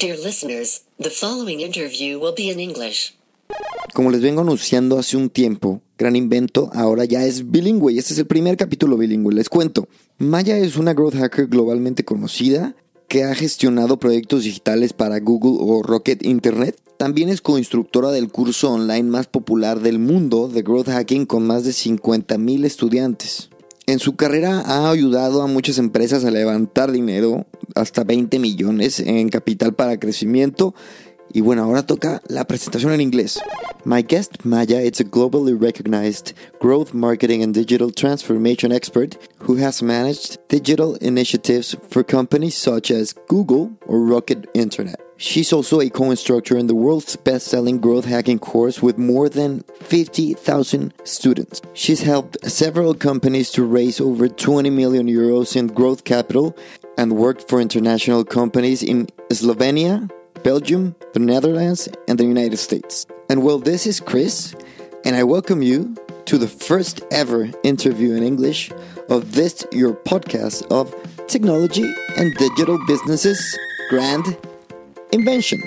Dear listeners, the following interview will be in English. Como les vengo anunciando hace un tiempo, Gran Invento ahora ya es bilingüe y este es el primer capítulo bilingüe. Les cuento, Maya es una growth hacker globalmente conocida que ha gestionado proyectos digitales para Google o Rocket Internet. También es coinstructora del curso online más popular del mundo de growth hacking con más de 50.000 estudiantes. En su carrera ha ayudado a muchas empresas a levantar dinero, hasta 20 millones en capital para crecimiento. Y bueno, ahora toca la presentación en inglés. My guest, Maya, is a globally recognized growth marketing and digital transformation expert who has managed digital initiatives for companies such as Google or Rocket Internet. She's also a co-instructor in the world's best-selling growth hacking course with more than 50,000 students. She's helped several companies to raise over 20 million euros in growth capital and worked for international companies in Slovenia, Belgium, the Netherlands, and the United States. And well, this is Chris, and I welcome you to the first ever interview in English of this, your podcast of technology and digital businesses, Grand Invention.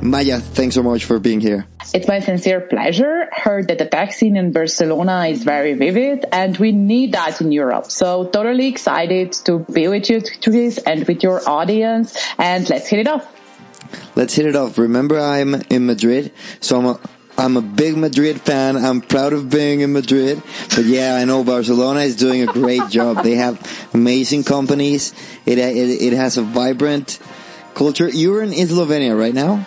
Maya, thanks so much for being here. It's my sincere pleasure. Heard that the tech scene in Barcelona is very vivid and we need that in Europe. So totally excited to be with you, Chris, and with your audience. And let's hit it off. Let's hit it off. Remember, I'm in Madrid, so I'm a, I'm a big Madrid fan. I'm proud of being in Madrid. But yeah, I know Barcelona is doing a great job. They have amazing companies. It, it, it has a vibrant culture. You're in Slovenia right now?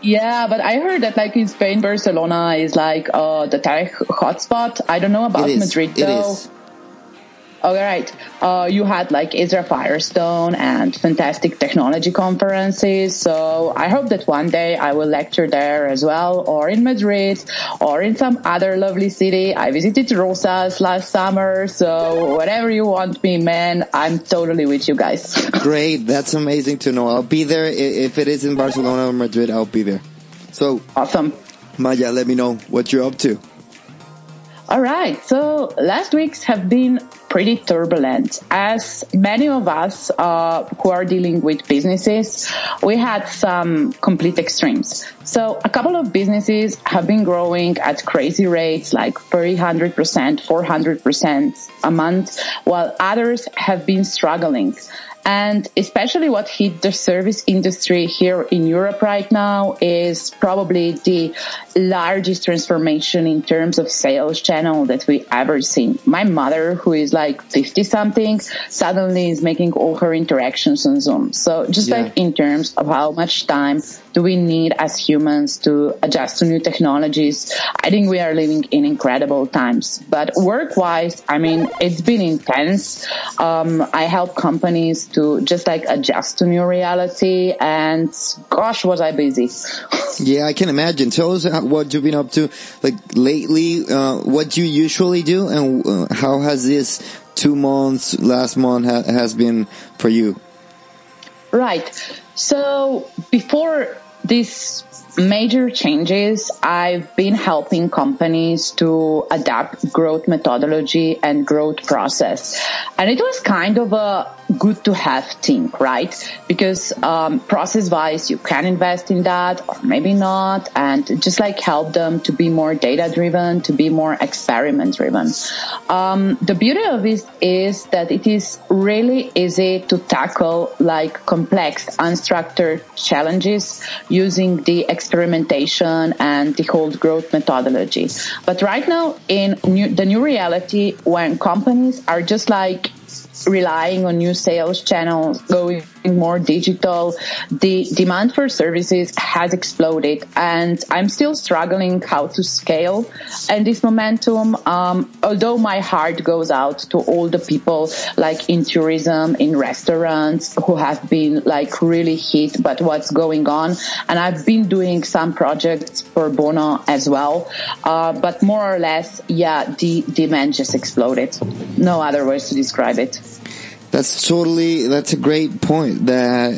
Yeah, but I heard that like in Spain, Barcelona is like uh, the tech hotspot. I don't know about Madrid though. It is. All right. Uh, you had like Ezra Firestone and fantastic technology conferences. So I hope that one day I will lecture there as well, or in Madrid, or in some other lovely city. I visited Rosas last summer. So whatever you want me, man, I'm totally with you guys. Great. That's amazing to know. I'll be there. If it is in Barcelona or Madrid, I'll be there. So, awesome. Maya, let me know what you're up to. All right. So last weeks have been pretty turbulent. As many of us uh, who are dealing with businesses, we had some complete extremes. So a couple of businesses have been growing at crazy rates, like 300%, 400% a month, while others have been struggling. And especially what hit the service industry here in Europe right now is probably the largest transformation in terms of sales channel that we ever seen. My mother, who is like 50 something, suddenly is making all her interactions on Zoom. So just Yeah. like in terms of how much time do we need as humans to adjust to new technologies, I think we are living in incredible times. But work wise, I mean, it's been intense. Um, I help companies to just like adjust to new reality and gosh, was I busy. Yeah, I can imagine. Tell us uh, what you've been up to, like lately, uh, what do you usually do, and uh, how has this two months, last month, ha- has been for you? Right. So before these major changes, I've been helping companies to adapt growth methodology and growth process. And it was kind of a good to have thing, right? Because um, process wise, you can invest in that or maybe not, and just like help them to be more data driven, to be more experiment driven. Um, the beauty of it is that it is really easy to tackle like complex, unstructured challenges using the experimentation and the whole growth methodology. But right now in new, the new reality when companies are just like relying on new sales channels, going becoming more digital, the demand for services has exploded, and I'm still struggling how to scale and this momentum. Um, although my heart goes out to all the people like in tourism, in restaurants who have been like really hit, but what's going on, and I've been doing some projects for Bono as well, uh, but more or less, yeah, the demand just exploded. No other words to describe it. That's totally that's a great point. That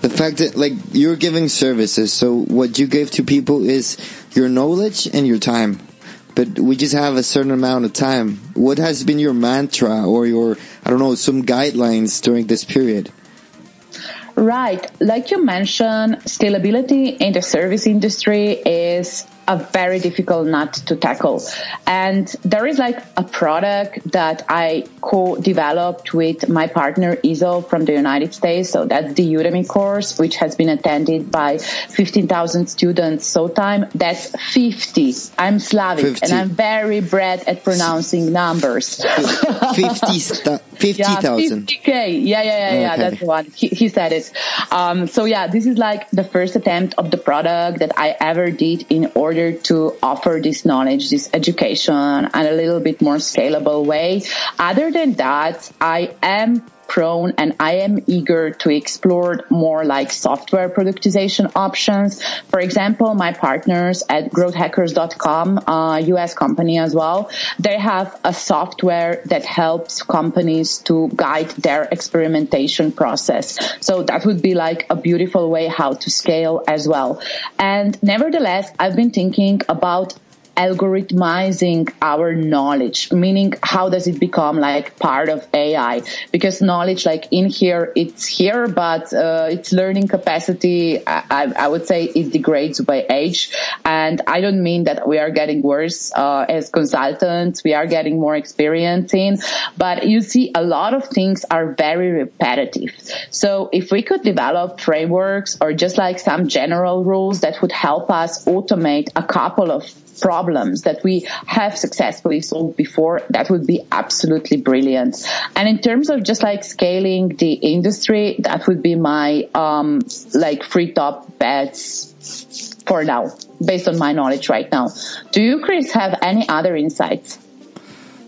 the fact that like you're giving services, so what you give to people is your knowledge and your time. But we just have a certain amount of time. What has been your mantra or your I don't know some guidelines during this period? Right. Like you mentioned, scalability in the service industry is a very difficult nut to tackle. And there is like a product that I co-developed with my partner Iso from the United States. So that's the Udemy course, which has been attended by 15,000 students. So time that's 50. I'm Slavic 50. and I'm very bad at pronouncing numbers. 50,000. 50, yeah, 50k. Yeah, yeah, yeah, yeah. Okay. That's the one. He, he said it. Um, so yeah, this is like the first attempt of the product that I ever did in order to offer this knowledge, this education and a little bit more scalable way. Other than that, I am and I am eager to explore more like software productization options. For example, my partners at growthhackers.com, a uh, US company as well, they have a software that helps companies to guide their experimentation process. So that would be like a beautiful way how to scale as well. And nevertheless, I've been thinking about algorithmizing our knowledge, meaning how does it become like part of AI? Because knowledge, like in here, it's here, but uh, its learning capacity, I, I, would say, it degrades by age. And I don't mean that we are getting worse uh, as consultants. We are getting more experience in, but you see, a lot of things are very repetitive. So if we could develop frameworks or just like some general rules that would help us automate a couple of problems that we have successfully solved before, that would be absolutely brilliant. And in terms of just like scaling the industry, that would be my, um, like free top bets for now, based on my knowledge right now. Do you, Chris, have any other insights?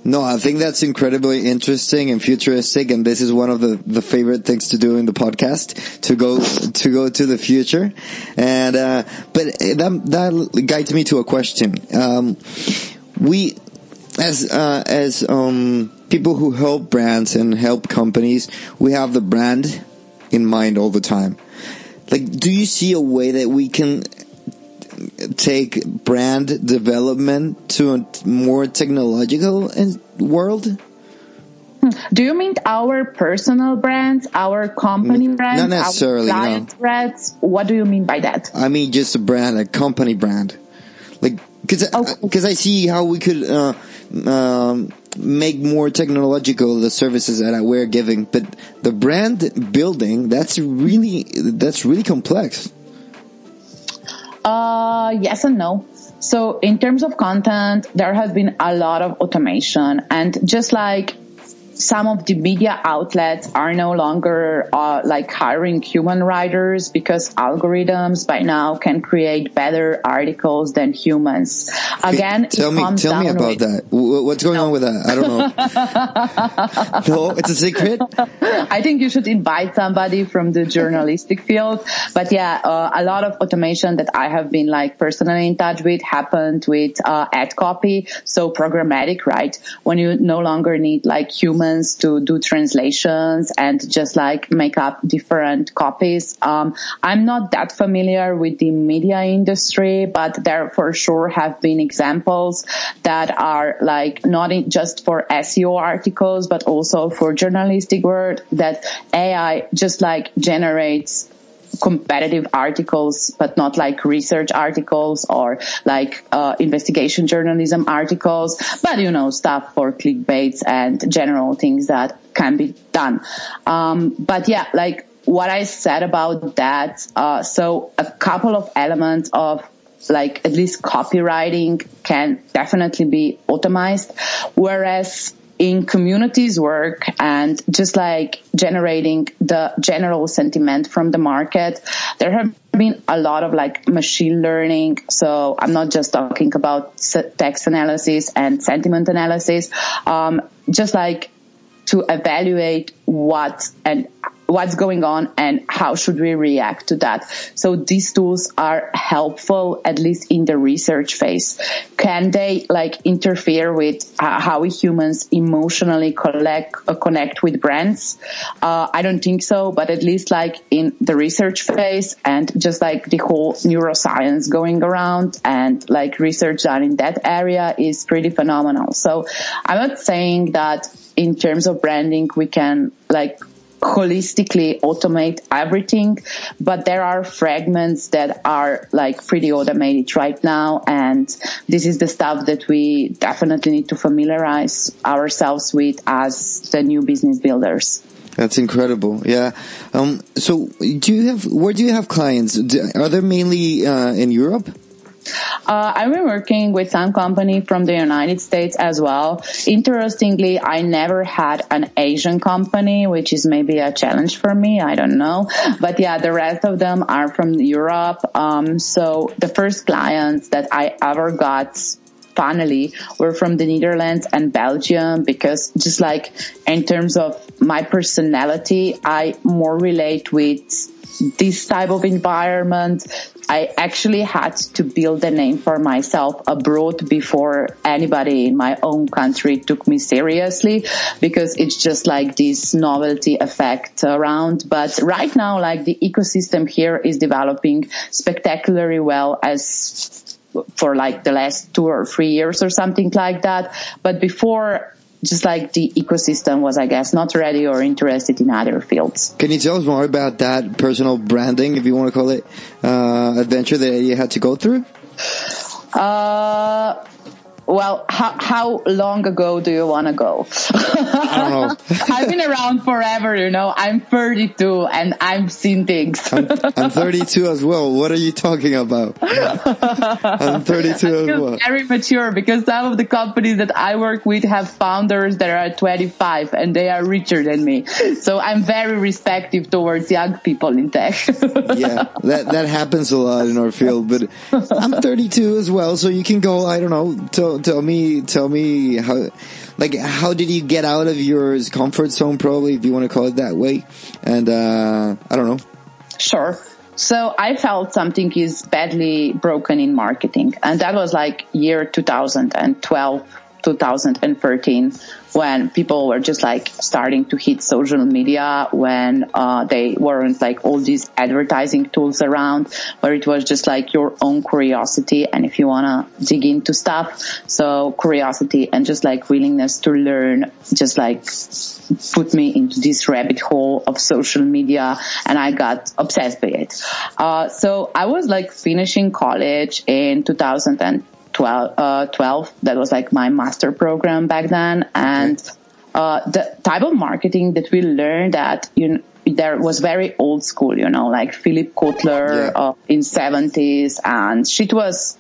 No, I think that's incredibly interesting and futuristic, and this is one of the, the favorite things to do in the podcast to go to go to the future. And uh, but that that guides me to a question. Um, we as uh, as um, people who help brands and help companies, we have the brand in mind all the time. Like, do you see a way that we can take brand development to a more technological world? Do you mean our personal brands, our company brands, not necessarily, our client no. brands? What do you mean by that? I mean just a brand, a company brand, like because because I, I, see how we could uh, um, make more technological the services that we're giving, but the brand building that's really that's really complex. Uh, yes and no. So in terms of content, there has been a lot of automation and just like some of the media outlets are no longer uh, like hiring human writers because algorithms by now can create better articles than humans. Again, tell me, tell me about with, that. What's going no. on with that? I don't know. no, it's a secret. I think you should invite somebody from the journalistic field. But yeah, uh, a lot of automation that I have been like personally in touch with happened with uh, ad copy. So programmatic, right? When you no longer need like human to do translations and just like make up different copies. Um, I'm not that familiar with the media industry, but there for sure have been examples that are like not just for SEO articles, but also for journalistic work that AI just like generates competitive articles, but not like research articles or like uh, investigation journalism articles, but you know, stuff for clickbaits and general things that can be done. Um, but yeah, like what I said about that, uh, so a couple of elements of like at least copywriting can definitely be automized, whereas in communities work and just like generating the general sentiment from the market, there have been a lot of like machine learning. So I'm not just talking about text analysis and sentiment analysis. Um, just like to evaluate what and what's going on and how should we react to that. So these tools are helpful, at least in the research phase. Can they like interfere with uh, how we humans emotionally collect, uh, connect with brands? Uh, I don't think so, but at least like in the research phase and just like the whole neuroscience going around and like research done in that area is pretty phenomenal. So I'm not saying that in terms of branding, we can like holistically automate everything, but there are fragments that are like pretty automated right now. And this is the stuff that we definitely need to familiarize ourselves with as the new business builders. That's incredible. Yeah. Um, so do you have, where do you have clients? Are they mainly uh, in Europe? Uh, I've been working with some company from the United States as well. Interestingly, I never had an Asian company, which is maybe a challenge for me. I don't know. But yeah, the rest of them are from Europe. Um, so the first clients that I ever got finally were from the Netherlands and Belgium because just like in terms of my personality, I more relate with this type of environment. I actually had to build a name for myself abroad before anybody in my own country took me seriously because it's just like this novelty effect around. But right now, like the ecosystem here is developing spectacularly well as for like the last two or three years or something like that. But before just like the ecosystem was, I guess, not ready or interested in other fields. Can you tell us more about that personal branding, if you want to call it, uh, adventure that you had to go through? Uh, well, how, how long ago do you want to go? I don't know. I've been around forever, you know. I'm 32 and I've seen things. I'm, I'm 32 as well. What are you talking about? I'm 32 as well. Very mature because some of the companies that I work with have founders that are 25 and they are richer than me. So I'm very respectful towards young people in tech. yeah, that that happens a lot in our field, but I'm 32 as well, so you can go. I don't know. To, tell me tell me how like how did you get out of your comfort zone probably if you want to call it that way? And uh i don't know. Sure. So I felt something is badly broken in marketing. And that was like year 2012, 2013 when people were just like starting to hit social media when uh, they weren't like all these advertising tools around where it was just like your own curiosity and if you want to dig into stuff so curiosity and just like willingness to learn just like put me into this rabbit hole of social media and I got obsessed by it. Uh, so I was like finishing college in 2010 12, uh, 12. That was like my master program back then. And uh, the type of marketing that we learned that, you know, there was very old school, you know, like Philip Kotler yeah. uh, in 70s and shit was,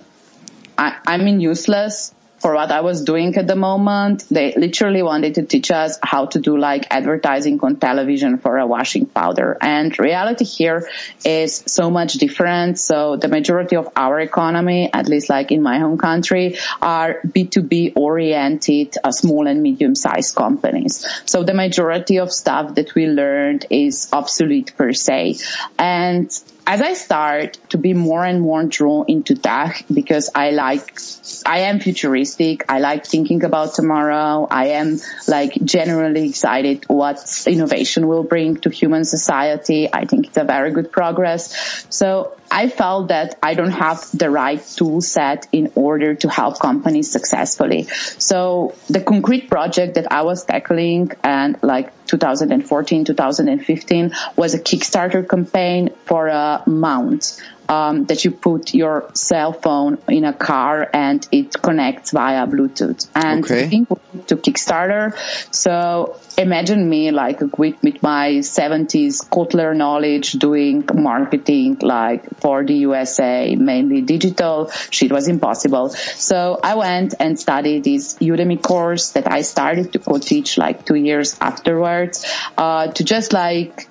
I, I mean, useless for what I was doing at the moment. They literally wanted to teach us how to do like advertising on television for a washing powder. And reality here is so much different. So the majority of our economy, at least like in my home country, are B2B oriented uh, small and medium sized companies. So the majority of stuff that we learned is obsolete per se. And as I start to be more and more drawn into tech because I like, I am futuristic. I like thinking about tomorrow. I am like generally excited what innovation will bring to human society. I think it's a very good progress. So I felt that I don't have the right tool set in order to help companies successfully. So the concrete project that I was tackling and like 2014, 2015 was a Kickstarter campaign for a mount um, that you put your cell phone in a car and it connects via Bluetooth. And Okay. I think to Kickstarter. So imagine me like with, with my 70s Kotler knowledge doing marketing like for the USA, mainly digital. Shit was impossible. So I went and studied this Udemy course that I started to co-teach like two years afterwards, uh, to just like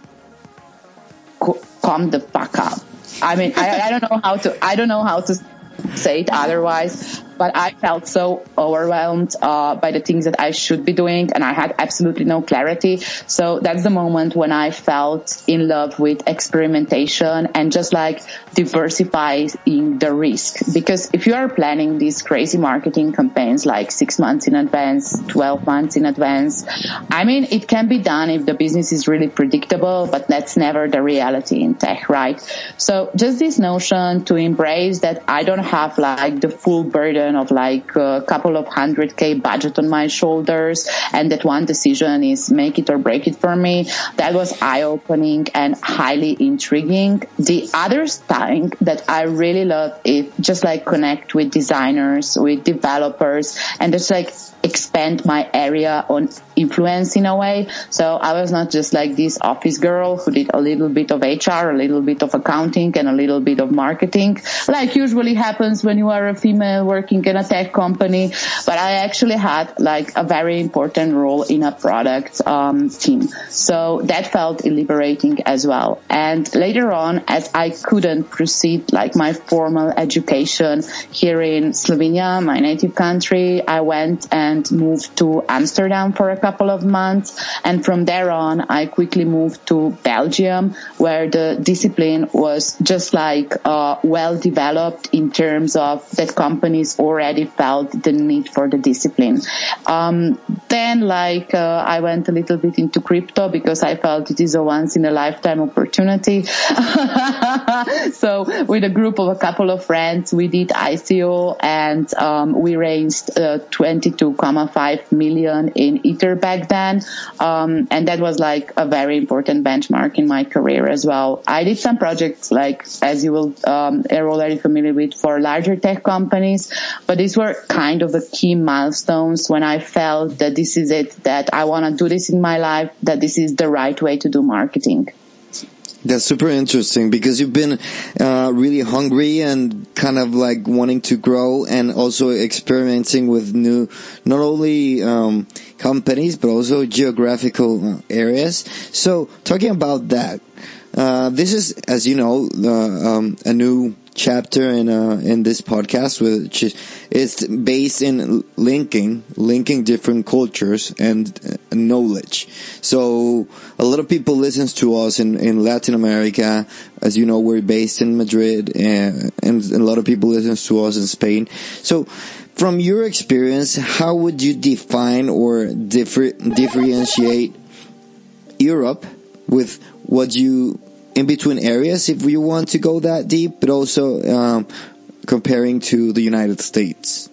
co- calm the fuck up. I mean, I, I don't know how to, I don't know how to say it otherwise, but I felt so overwhelmed uh, by the things that I should be doing, and I had absolutely no clarity. So that's the moment when I felt in love with experimentation and just like diversifying the risk. Because if you are planning these crazy marketing campaigns like six months in advance, 12 months in advance, I mean, it can be done if the business is really predictable, but that's never the reality in tech, right? So just this notion to embrace that I don't have like the full burden of like a couple of hundred K budget on my shoulders and that one decision is make it or break it for me. That was eye opening and highly intriguing. The other thing that I really love is just like connect with designers, with developers and just like expand my area on influence in a way. So I was not just like this office girl who did a little bit of HR, a little bit of accounting and a little bit of marketing, like usually happens when you are a female working in a tech company. But I actually had like a very important role in a product um, team. So that felt liberating as well. And later on, as I couldn't proceed like my formal education here in Slovenia, my native country, I went and moved to Amsterdam for a couple of months. And from there on, I quickly moved to Belgium, where the discipline was just like uh, well developed in terms of that companies already felt the need for the discipline. Um, then, like, uh, I went a little bit into crypto because I felt it is a once in a lifetime opportunity. so, with a group of a couple of friends, we did ICO and um, we raised uh, 22.5 million in Ether back then. Um, and that was like a very important benchmark in my career as well. I did some projects like, as you will, um, are already familiar with for larger tech companies, but these were kind of the key milestones when I felt that this is it, that I want to do this in my life, that this is the right way to do marketing. That's super interesting because you've been uh, really hungry and kind of like wanting to grow and also experimenting with new, not only um, companies but also geographical areas. So talking about that, uh, this is, as you know, uh, um, a new chapter in uh, in this podcast, which is based in linking linking different cultures and uh, knowledge. So a lot of people listens to us in in Latin America. As you know, we're based in Madrid, and, and a lot of people listens to us in Spain. So. From your experience, how would you define or differ, differentiate Europe with what you in between areas if you want to go that deep, but also um, comparing to the United States.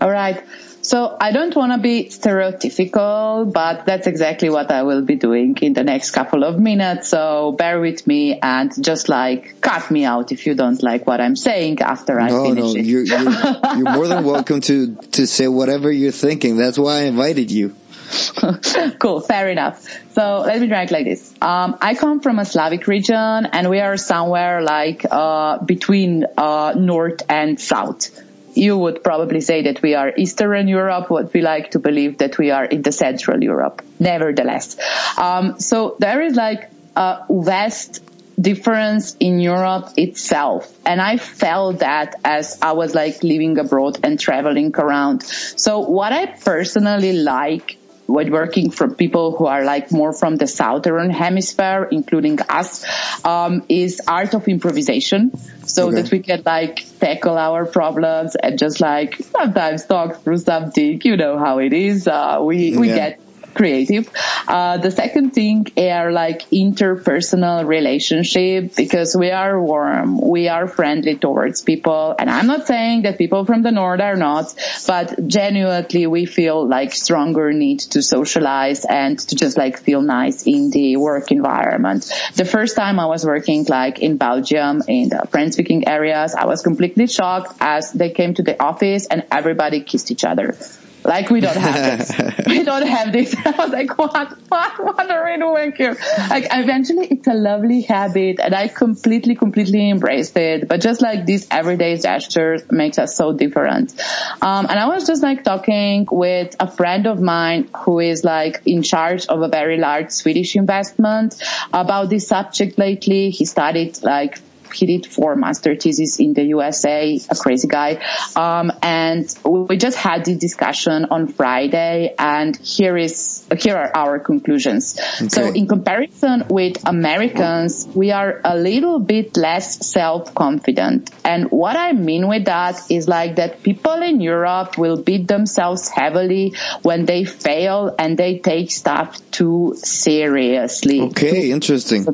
All right. So I don't want to be stereotypical, but that's exactly what I will be doing in the next couple of minutes. So bear with me and just like cut me out if you don't like what I'm saying after I no, finish no, it. you're, you're, you're more than welcome to to say whatever you're thinking. That's why I invited you. cool, fair enough. So let me it like this. Um, I come from a Slavic region and we are somewhere like uh, between uh, north and south. You would probably say that we are Eastern Europe, but we like to believe that we are in the Central Europe. Nevertheless, um, so there is like a vast difference in Europe itself. And I felt that as I was like living abroad and traveling around. So what I personally like when working for people who are like more from the southern hemisphere, including us, um, is art of improvisation. So Okay. that we can like tackle our problems and just like sometimes talk through something. You know how it is. Uh, we, we Yeah. get creative. Uh, the second thing are like interpersonal relationship because we are warm, we are friendly towards people. And I'm not saying that people from the north are not, but genuinely we feel like stronger need to socialize and to just like feel nice in the work environment. The first time I was working like in Belgium in the French speaking areas, I was completely shocked as they came to the office and everybody kissed each other. Like we don't have this. we don't have this. I was like, what, what, what are we doing here? Like eventually it's a lovely habit and I completely, completely embraced it. But just like these everyday gestures makes us so different. Um, and I was just like talking with a friend of mine who is like in charge of a very large Swedish investment about this subject lately. He studied like he did four master theses in the USA, a crazy guy. Um, and we just had the discussion on Friday and here is, here are our conclusions. Okay. So in comparison with Americans, we are a little bit less self-confident. And what I mean with that is like that people in Europe will beat themselves heavily when they fail and they take stuff too seriously. Okay, interesting.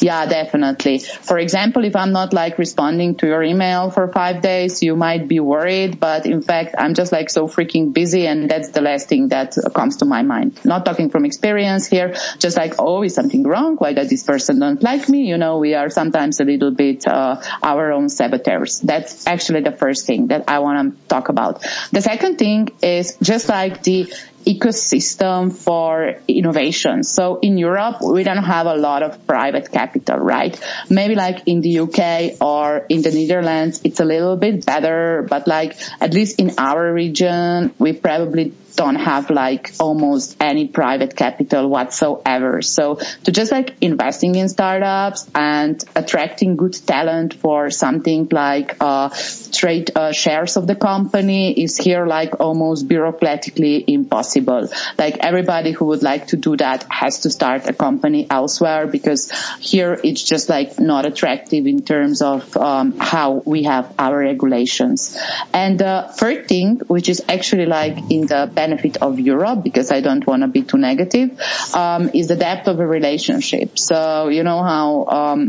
Yeah, definitely. For example, example, if I'm not like responding to your email for five days, you might be worried, but in fact, I'm just like so freaking busy and that's the last thing that comes to my mind. Not talking from experience here, just like, oh, is something wrong? Why does this person don't like me? You know, we are sometimes a little bit, uh, our own saboteurs. That's actually the first thing that I want to talk about. The second thing is just like the ecosystem for innovation. So in Europe, we don't have a lot of private capital, right? Maybe like in the UK or in the Netherlands, it's a little bit better, but like at least in our region, we probably don't have like almost any private capital whatsoever. So to just like investing in startups and attracting good talent for something like uh, trade uh, shares of the company is here like almost bureaucratically impossible. Like everybody who would like to do that has to start a company elsewhere because here it's just like not attractive in terms of um, how we have our regulations. And the third thing, which is actually like in the benefit of Europe because I don't want to be too negative, um, is the depth of a relationship. So you know how um,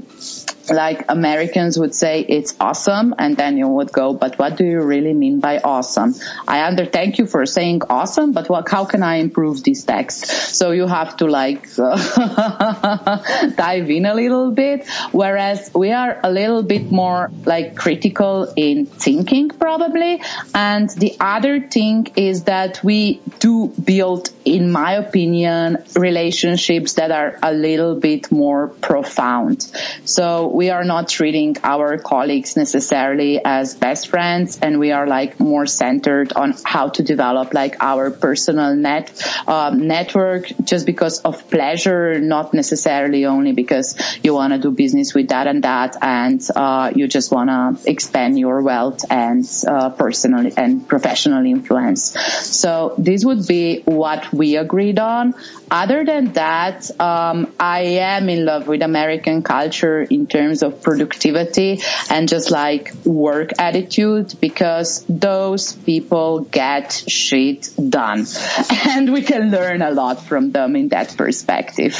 like Americans would say it's awesome and then you would go, but what do you really mean by awesome? I under thank you for saying awesome, but what, how can I improve this text? So you have to like uh, dive in a little bit. Whereas we are a little bit more like critical in thinking probably. And the other thing is that we do build, in my opinion, relationships that are a little bit more profound. So we are not treating our colleagues necessarily as best friends and we are like more centered on how to develop like our personal net um, network just because of pleasure not necessarily only because you want to do business with that and that and uh, you just want to expand your wealth and uh, personal and professional influence. So this would be what we agreed on. Other than that um, i am in love with american culture in terms terms of productivity and just like work attitude because those people get shit done and we can learn a lot from them in that perspective.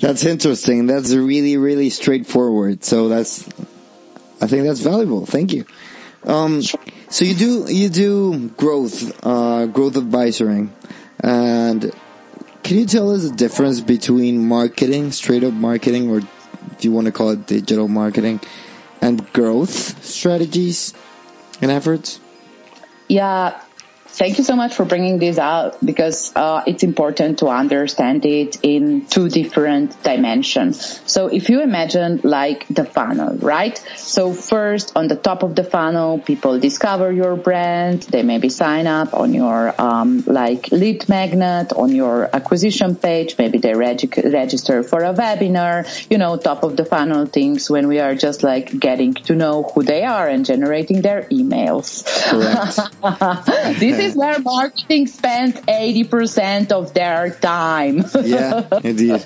That's interesting. That's really, really straightforward. So that's, I think that's valuable. Thank you. Um, so you do, you do growth, uh, growth advisory and can you tell us the difference between marketing, straight up marketing or you want to call it digital marketing, and growth strategies and efforts? Yeah, Thank you so much for bringing this out because uh, it's important to understand it in two different dimensions. So if you imagine like the funnel, right? So first on the top of the funnel, people discover your brand. They maybe sign up on your um, like lead magnet on your acquisition page. Maybe they reg- register for a webinar. You know, top of the funnel things when we are just like getting to know who they are and generating their emails. Correct. this is where marketing spends 80% of their time. yeah, indeed.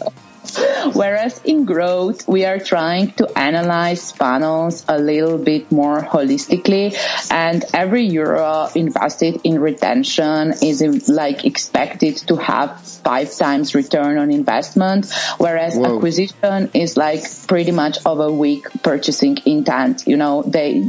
Whereas in growth, we are trying to analyze funnels a little bit more holistically and every euro invested in retention is like expected to have five times return on investment, whereas Whoa. acquisition is like pretty much of a weak purchasing intent. You know, they,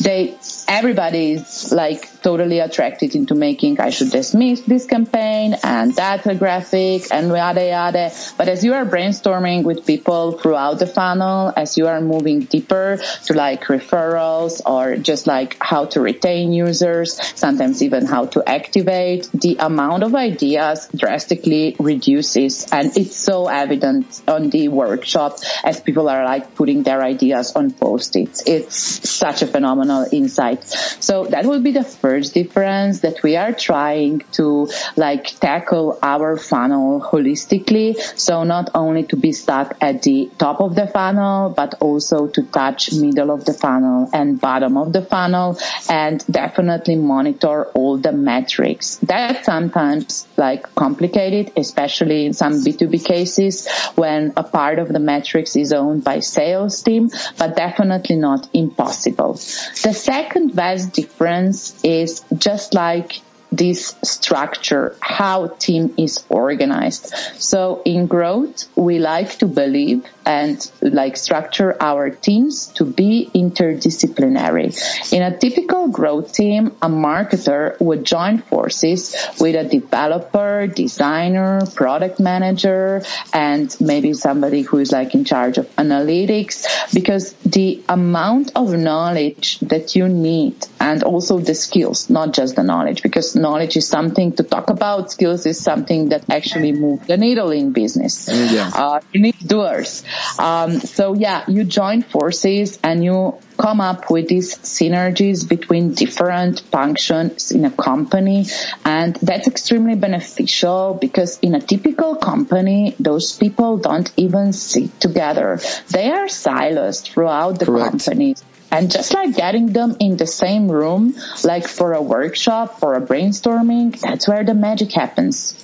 they, everybody is like totally attracted into making I should dismiss this campaign and that graphic and yada yada. But as you are brainstorming with people throughout the funnel, as you are moving deeper to like referrals or just like how to retain users, sometimes even how to activate, the amount of ideas drastically reduces. And it's so evident on the workshop as people are like putting their ideas on post-its. It's such a phenomenal insight. So that would be the first difference that we are trying to like tackle our funnel holistically. So not only to be stuck at the top of the funnel, but also to touch middle of the funnel and bottom of the funnel and definitely monitor all the metrics. That's sometimes like complicated, especially in some B2B cases when a part of the metrics is owned by sales team, but definitely not impossible. The second best difference is is just like this structure, how team is organized. So in growth, we like to believe and like structure our teams to be interdisciplinary. In a typical growth team, a marketer would join forces with a developer, designer, product manager, and maybe somebody who is like in charge of analytics because the amount of knowledge that you need and also the skills, not just the knowledge, because knowledge is something to talk about. Skills is something that actually move the needle in business. Yeah. Uh, you need doers. Um, so yeah, you join forces and you come up with these synergies between different functions in a company. And that's extremely beneficial because in a typical company, those people don't even sit together. They are silos throughout the Correct. company. And just like getting them in the same room, like for a workshop or a brainstorming, that's where the magic happens.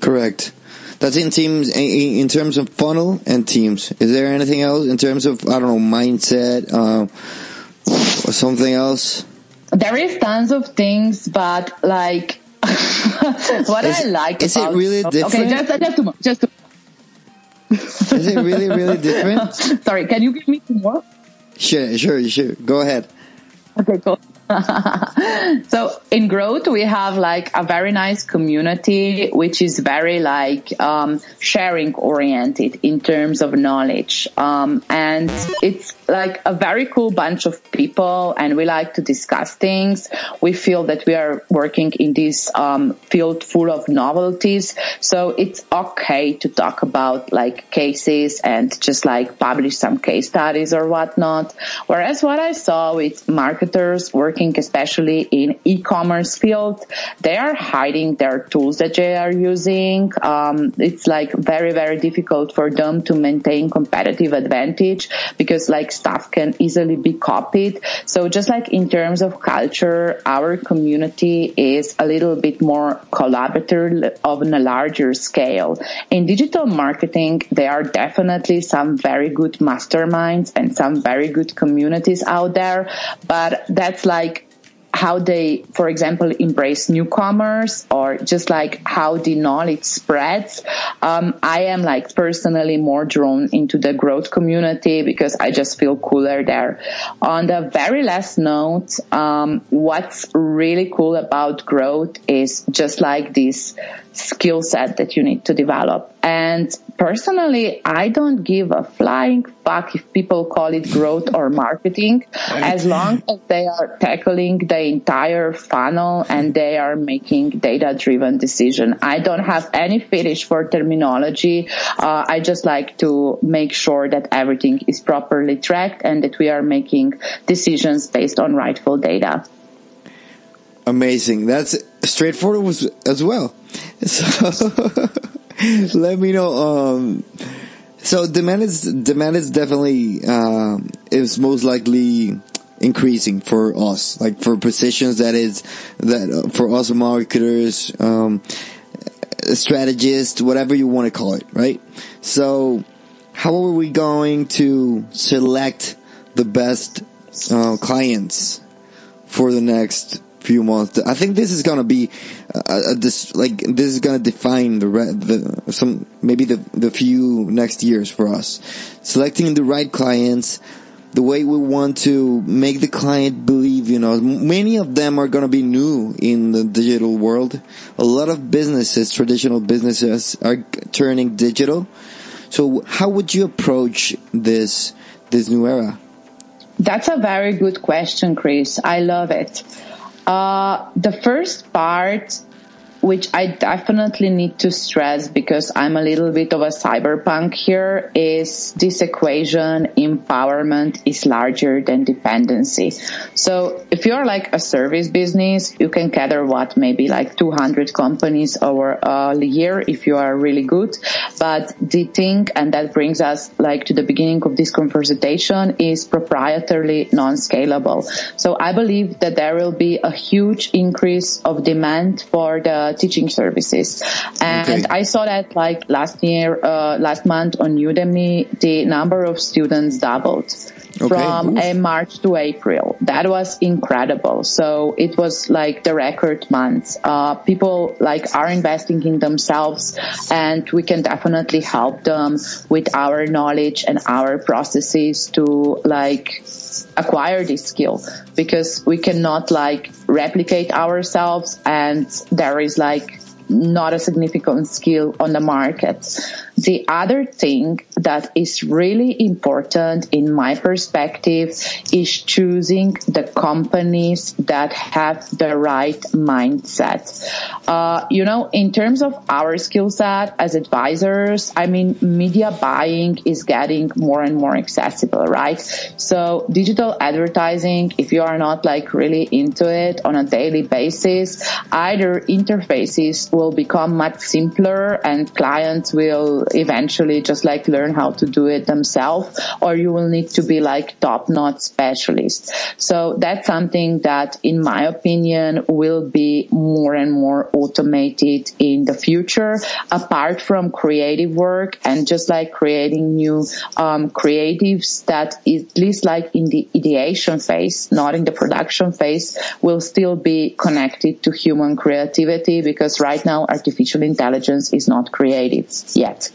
Correct. That's in teams in terms of funnel and teams. Is there anything else in terms of I don't know mindset uh, or something else? There is tons of things, but like what is, I like. Is about, it really different? Okay, just just two Just two is it really really different? Sorry, can you give me two more? Sure, sure, sure. Go ahead. Okay, cool. so in growth, we have like a very nice community, which is very like um, sharing oriented in terms of knowledge, um, and it's like a very cool bunch of people, and we like to discuss things. We feel that we are working in this um, field full of novelties, so it's okay to talk about like cases and just like publish some case studies or whatnot. Whereas what I saw with marketers working working especially in e-commerce field, they are hiding their tools that they are using. Um, it's like very, very difficult for them to maintain competitive advantage because like stuff can easily be copied. So just like in terms of culture, our community is a little bit more collaborative on a larger scale. In digital marketing, there are definitely some very good masterminds and some very good communities out there, but that's like how they, for example, embrace newcomers or just like how the knowledge spreads. Um, I am like personally more drawn into the growth community because I just feel cooler there. On the very last note, um, what's really cool about growth is just like this skill set that you need to develop. And personally, I don't give a flying fuck if people call it growth or marketing, as long as they are tackling the entire funnel and they are making data driven decision. I don't have any fetish for terminology. Uh, I just like to make sure that everything is properly tracked and that we are making decisions based on rightful data. Amazing. That's straightforward as well. So let me know. Um, so demand is demand is definitely um, is most likely increasing for us, like for positions that is that uh, for us marketers. Um, strategist, whatever you want to call it, right? So, how are we going to select the best uh, clients for the next few months? I think this is gonna be uh, this like this is gonna define the re- the some maybe the the few next years for us. Selecting the right clients, the way we want to make the client believe, you know, many of them are to be new in the digital world. A lot of businesses, traditional businesses are turning digital. So how would you approach this, this new era? That's a very good question, Chris. I love it. Uh, the first part which I definitely need to stress because I'm a little bit of a cyberpunk here is this equation empowerment is larger than dependency. So if you're like a service business, you can gather what maybe like 200 companies over a year if you are really good. But the thing, and that brings us like to the beginning of this conversation is proprietarily non-scalable. So I believe that there will be a huge increase of demand for the teaching services. And okay. I saw that like last year, uh, last month on Udemy, the number of students doubled. Okay. from a March to April. That was incredible. So it was like the record month. Uh, people like are investing in themselves and we can definitely help them with our knowledge and our processes to like acquire this skill because we cannot like replicate ourselves and there is like not a significant skill on the market. The other thing that is really important in my perspective is choosing the companies that have the right mindset. Uh, you know, in terms of our skill set as advisors, I mean, media buying is getting more and more accessible, right? So digital advertising, if you are not like really into it on a daily basis, either interfaces will become much simpler and clients will eventually just like learn how to do it themselves or you will need to be like top notch specialist. So that's something that in my opinion will be more and more automated in the future apart from creative work and just like creating new um, creatives that at least like in the ideation phase, not in the production phase, will still be connected to human creativity because right now artificial intelligence is not creative yet.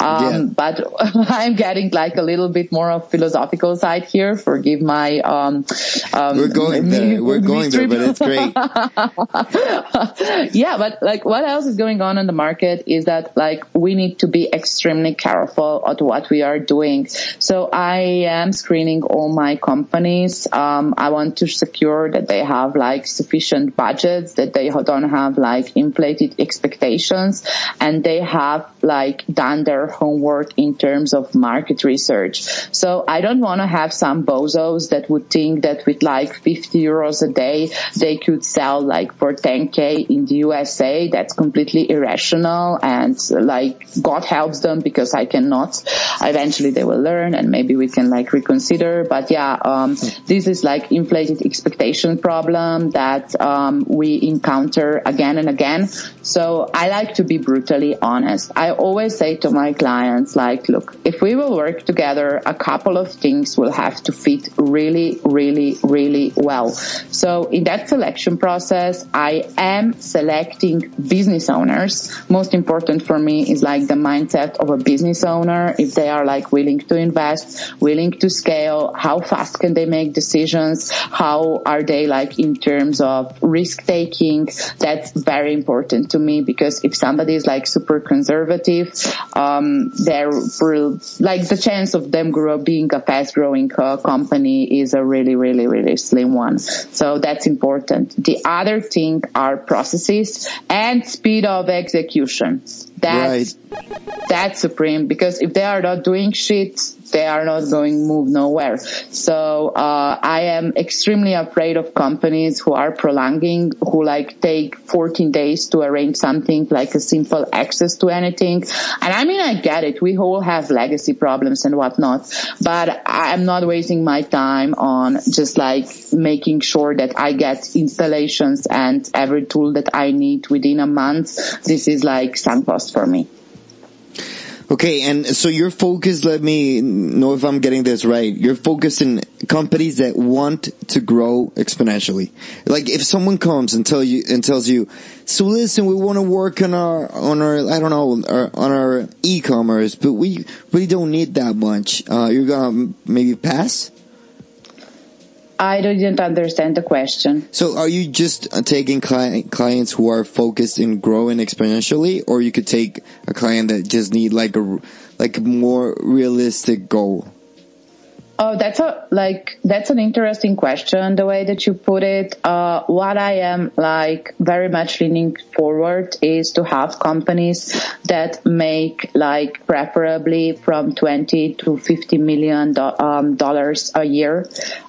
Um, yeah. But I'm getting like a little bit more of philosophical side here. Forgive my. Um, um, We're going there. We're going there, but it's great. yeah, but like what else is going on in the market is that like we need to be extremely careful at what we are doing. So I am screening all my companies. Um, I want to secure that they have like sufficient budgets, that they don't have like inflated expectations, and they have like done their homework in terms of market research. So I don't want to have some bozos that would think that with like 50 euros a day, they could sell like for 10k in the USA. That's completely irrational and like God helps them because I cannot. Eventually they will learn and maybe we can like reconsider. But yeah, um, this is like inflated expectation problem that um, we encounter again and again. So I like to be brutally honest. I always say to my clients, like, look, if we will work together, a couple of things will have to fit really, really, really well. So in that selection process, I am selecting business owners. Most important for me is like the mindset of a business owner. If they are like willing to invest, willing to scale, how fast can they make decisions? How are they like in terms of risk taking? That's very important to me because if somebody is like super conservative, um, they're like the chance of them grow being a fast growing uh, company is a really, really, really slim one. So that's important. The other thing are processes and speed of execution. That's, right. that's supreme because if they are not doing shit, they are not going move nowhere. So uh, I am extremely afraid of companies who are prolonging, who like take 14 days to arrange something like a simple access to anything. And I mean, I get it. We all have legacy problems and whatnot, but I'm not wasting my time on just like making sure that I get installations and every tool that I need within a month. This is like sunk cost for me. Okay, and so your focus, let me know if I'm getting this right. You're focused in companies that want to grow exponentially. Like if someone comes and tell you and tells you, so listen, we want to work on our on our I don't know our, on our e-commerce, but we really don't need that much. Uh, you're gonna maybe pass. I didn't understand the question. So are you just uh, taking cli- clients who are focused in growing exponentially or you could take a client that just need like a like more realistic goal? Oh, that's a like that's an interesting question. The way that you put it, uh, what I am like very much leaning forward is to have companies that make like preferably from twenty to fifty million um, dollars a year.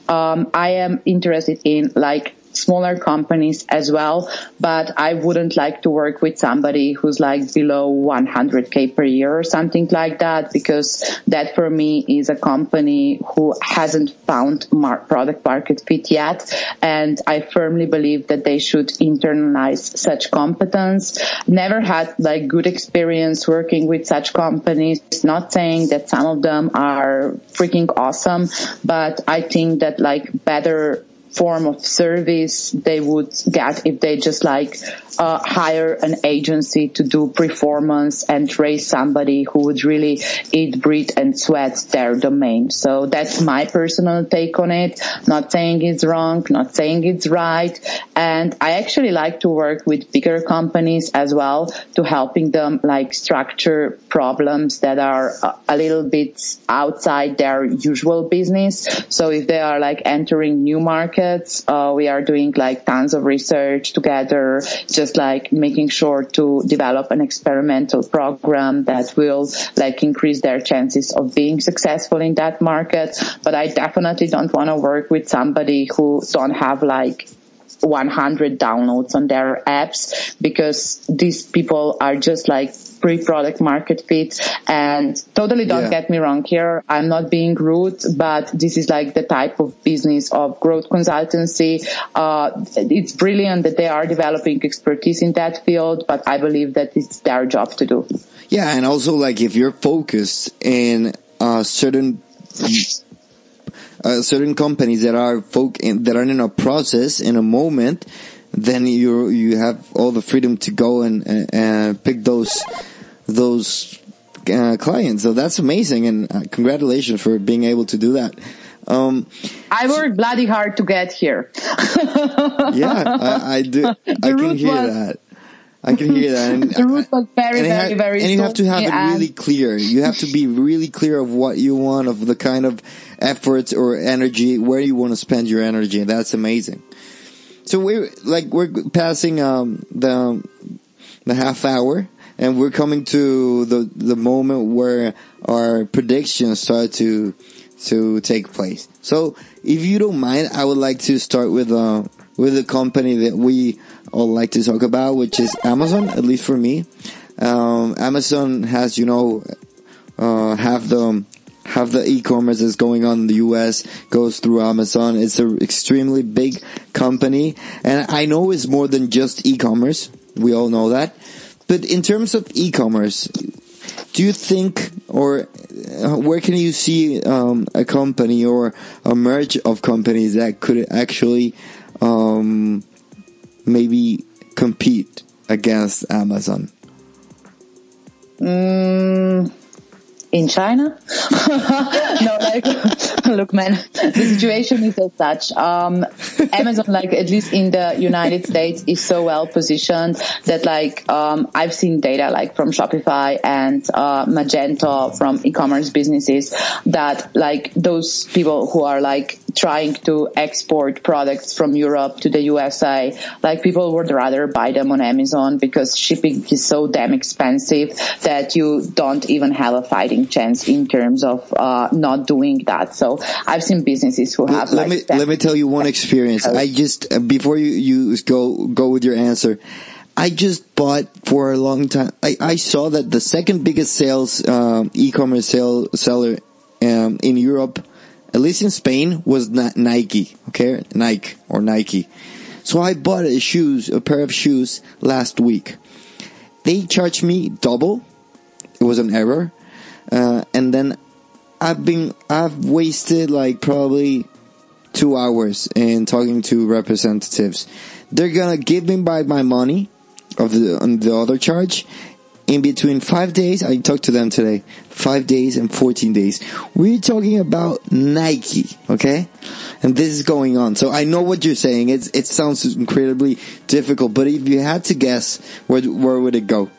Um, I am interested in like smaller companies as well, but I wouldn't like to work with somebody who's like below 100k per year or something like that because that for me is a company who hasn't found product market fit yet. And I firmly believe that they should internalize such competence. Never had like good experience working with such companies. Not saying that some of them are freaking awesome, but I think that like better form of service they would get if they just like uh, hire an agency to do performance and raise somebody who would really eat, breathe, and sweat their domain. So that's my personal take on it. Not saying it's wrong, not saying it's right. And I actually like to work with bigger companies as well to helping them like structure problems that are a little bit outside their usual business. So if they are like entering new markets, uh, we are doing like tons of research together, just just like making sure to develop an experimental program that will like increase their chances of being successful in that market. But I definitely don't want to work with somebody who don't have like 100 downloads on their apps because these people are just like pre-product market fit. And totally don't yeah. get me wrong here. I'm not being rude, but this is like the type of business of growth consultancy. Uh, it's brilliant that they are developing expertise in that field, but I believe that it's their job to do. Yeah. And also like if you're focused in a certain uh, certain companies that are folk in, that are in a process in a moment, then you you have all the freedom to go and, and, and pick those those uh, clients. So that's amazing, and uh, congratulations for being able to do that. Um, I worked bloody hard to get here. yeah, I, I do. I can hear was, that. I can hear that. And, the route was very, very, ha- very. And you have to have it really clear. You have to be really clear of what you want, of the kind of efforts or energy, where you want to spend your energy. That's amazing. So we're like we're passing um, the the half hour and we're coming to the the moment where our predictions start to to take place. So, if you don't mind, I would like to start with uh with a company that we all like to talk about, which is Amazon. At least for me, um, Amazon has you know uh, have the have the e-commerce that's going on in the US goes through Amazon. It's an extremely big company, and I know it's more than just e-commerce. We all know that. But in terms of e-commerce, do you think, or uh, where can you see um, a company or a merge of companies that could actually um, maybe compete against Amazon? Mm, in China? no, like, look, man, the situation is as such. Um, Amazon, like, at least in the United States, is so well positioned that, like, um, I've seen data, like, from Shopify and, uh, Magento from e-commerce businesses that, like, those people who are, like, trying to export products from Europe to the USA, like people would rather buy them on Amazon because shipping is so damn expensive that you don't even have a fighting chance in terms of uh, not doing that. So I've seen businesses who have. let like, me let me tell you one experience. I just uh, before you you go go with your answer. I just bought for a long time. I, I saw that the second biggest sales um, e-commerce sale, seller um, in Europe, at least in Spain, was Nike. Okay, Nike or Nike. So I bought a shoes, a pair of shoes last week. They charged me double. It was an error, uh, and then I've been I've wasted like probably two hours in talking to representatives. They're gonna give me back my money of the on the other charge in between five days. I talked to them today. Five days and 14 days. We're talking about Nike, okay? And this is going on. So I know what you're saying. It's, it sounds incredibly difficult, but if you had to guess, where, where would it go?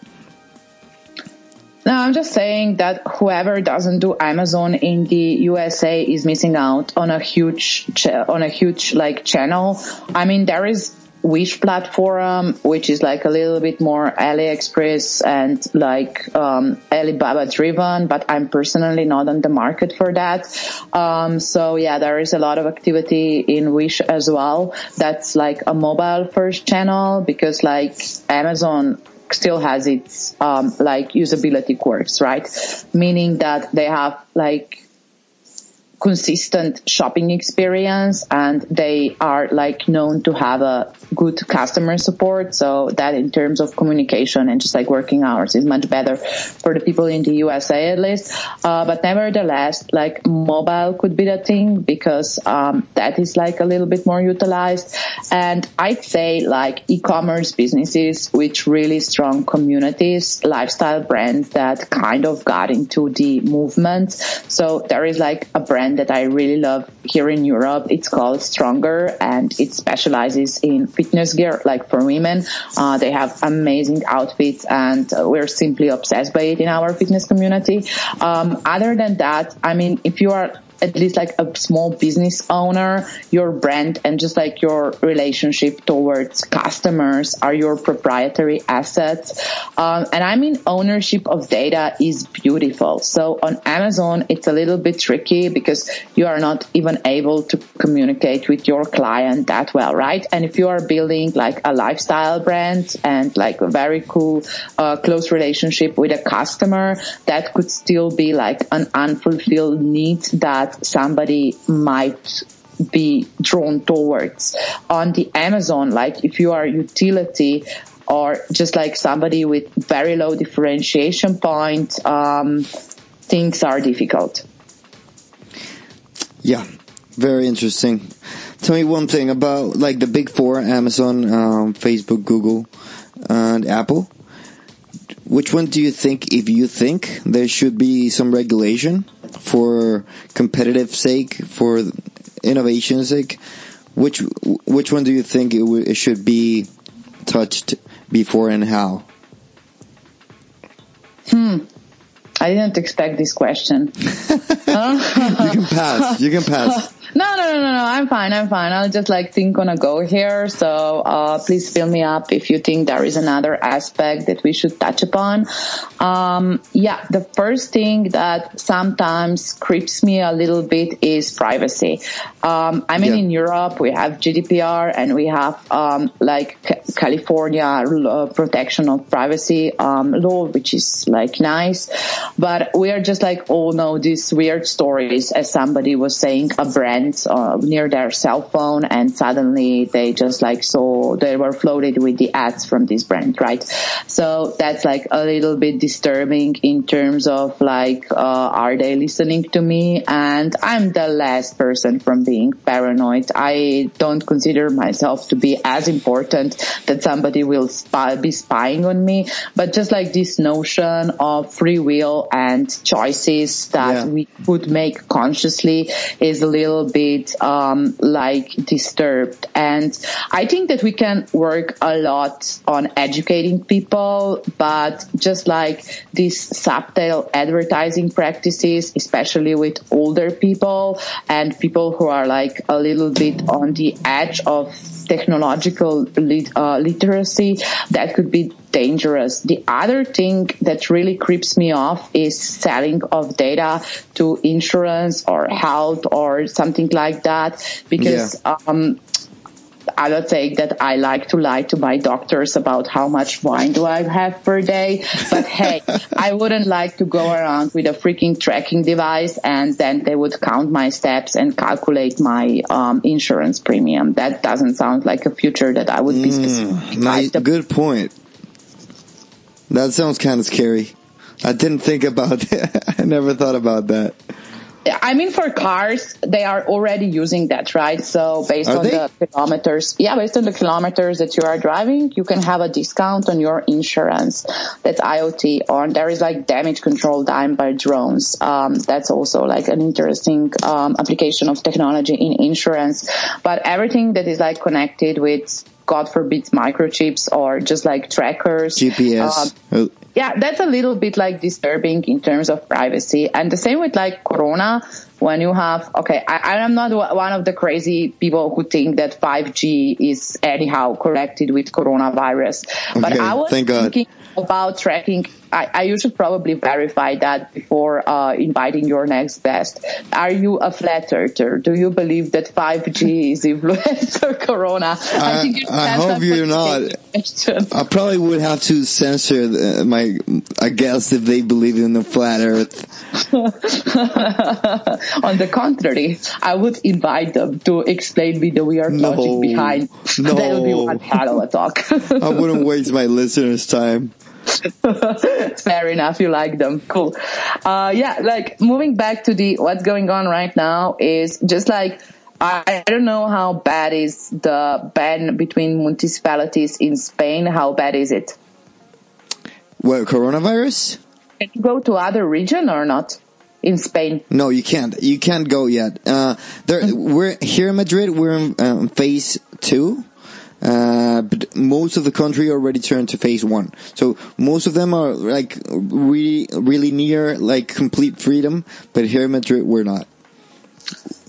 No, I'm just saying that whoever doesn't do Amazon in the USA is missing out on a huge, on a huge like channel. I mean, there is Wish platform, which is like a little bit more AliExpress and like um, Alibaba driven, but I'm personally not on the market for that. Um, so yeah, there is a lot of activity in Wish as well. That's like a mobile first channel because like Amazon still has its um, like usability quirks, right? Meaning that they have like consistent shopping experience and they are like known to have a good customer support. So that in terms of communication and just like working hours is much better for the people in the USA at least. Uh, but nevertheless, like mobile could be the thing because, um, that is like a little bit more utilized. And I'd say like e-commerce businesses with really strong communities, lifestyle brands that kind of got into the movement. So there is like a brand that I really love here in Europe. It's called Stronger and it specializes in fitness gear, like for women. Uh, they have amazing outfits and we're simply obsessed by it in our fitness community. Um, other than that, I mean, if you are at least like a small business owner, your brand and just like your relationship towards customers are your proprietary assets. Um, and I mean, ownership of data is beautiful. So on Amazon, it's a little bit tricky because you are not even able to communicate with your client that well, right? And if you are building like a lifestyle brand and like a very cool, uh, close relationship with a customer, that could still be like an unfulfilled need that that somebody might be drawn towards. On the Amazon, like if you are utility or just like somebody with very low differentiation point, um, things are difficult. Yeah, very interesting. Tell me one thing about like the big four: Amazon, um, Facebook, Google, and Apple. Which one do you think, if you think there should be some regulation for competitive sake, for innovation sake, which which one do you think it, it should be touched before and how? Hmm. I didn't expect this question. you can pass. You can pass. No, no, no, no, no. I'm fine. I'm fine. I'll just like think on a go here. So, uh, please fill me up if you think there is another aspect that we should touch upon. Um, yeah, the first thing that sometimes creeps me a little bit is privacy. Um, I mean, yeah. in Europe, we have GDPR and we have, um, like California uh, protection of privacy, um, law, which is like nice. But we are just like, oh no, these weird stories, as somebody was saying, a brand uh, near their cell phone and suddenly they just like saw they were floated with the ads from this brand, right? So that's like a little bit disturbing in terms of like, uh, are they listening to me? And I'm the last person from being paranoid. I don't consider myself to be as important that somebody will spy, be spying on me, but just like this notion of free will and choices that yeah. we could make consciously is a little bit um, like disturbed. And I think that we can work a lot on educating people, but just like these subtle advertising practices, especially with older people and people who are like a little bit on the edge of technological lit, uh, literacy that could be dangerous. The other thing that really creeps me off is selling of data to insurance or health or something like that because yeah. um, I don't think that I like to lie to my doctors about how much wine do I have per day. But hey, I wouldn't like to go around with a freaking tracking device and then they would count my steps and calculate my um, insurance premium. That doesn't sound like a future that I would be mm, nice, Good point. That sounds kind of scary. I didn't think about it. I never thought about that. I mean, for cars, they are already using that, right? So based are on they? the kilometers, yeah, based on the kilometers that you are driving, you can have a discount on your insurance. That's IoT. Or there is like damage control done by drones. Um, that's also like an interesting um, application of technology in insurance. But everything that is like connected with God forbid microchips or just like trackers. GPS. Uh, yeah, that's a little bit like disturbing in terms of privacy. And the same with like Corona, when you have, okay, I, am not one of the crazy people who think that 5G is anyhow connected with coronavirus. Okay, but I was thinking about tracking I, I should probably verify that before uh, inviting your next guest. Are you a flat earther? Do you believe that 5G is influencer corona? I, I, think I hope you're not. I probably would have to censor the, my, I guess, if they believe in the flat earth. On the contrary, I would invite them to explain me the weird no, logic behind. No. that would be one hell of a talk. I wouldn't waste my listeners' time. Fair enough. You like them. Cool. Uh, yeah, like moving back to the what's going on right now is just like I, don't know how bad is the ban between municipalities in Spain. How bad is it? Well, coronavirus? Can you go to other region or not? in Spain. No, you can't. You can't go yet. Uh, there, we're here in Madrid. We're in um, phase two. Uh, but most of the country already turned to phase one. So most of them are like really, really near like complete freedom. But here in Madrid, we're not.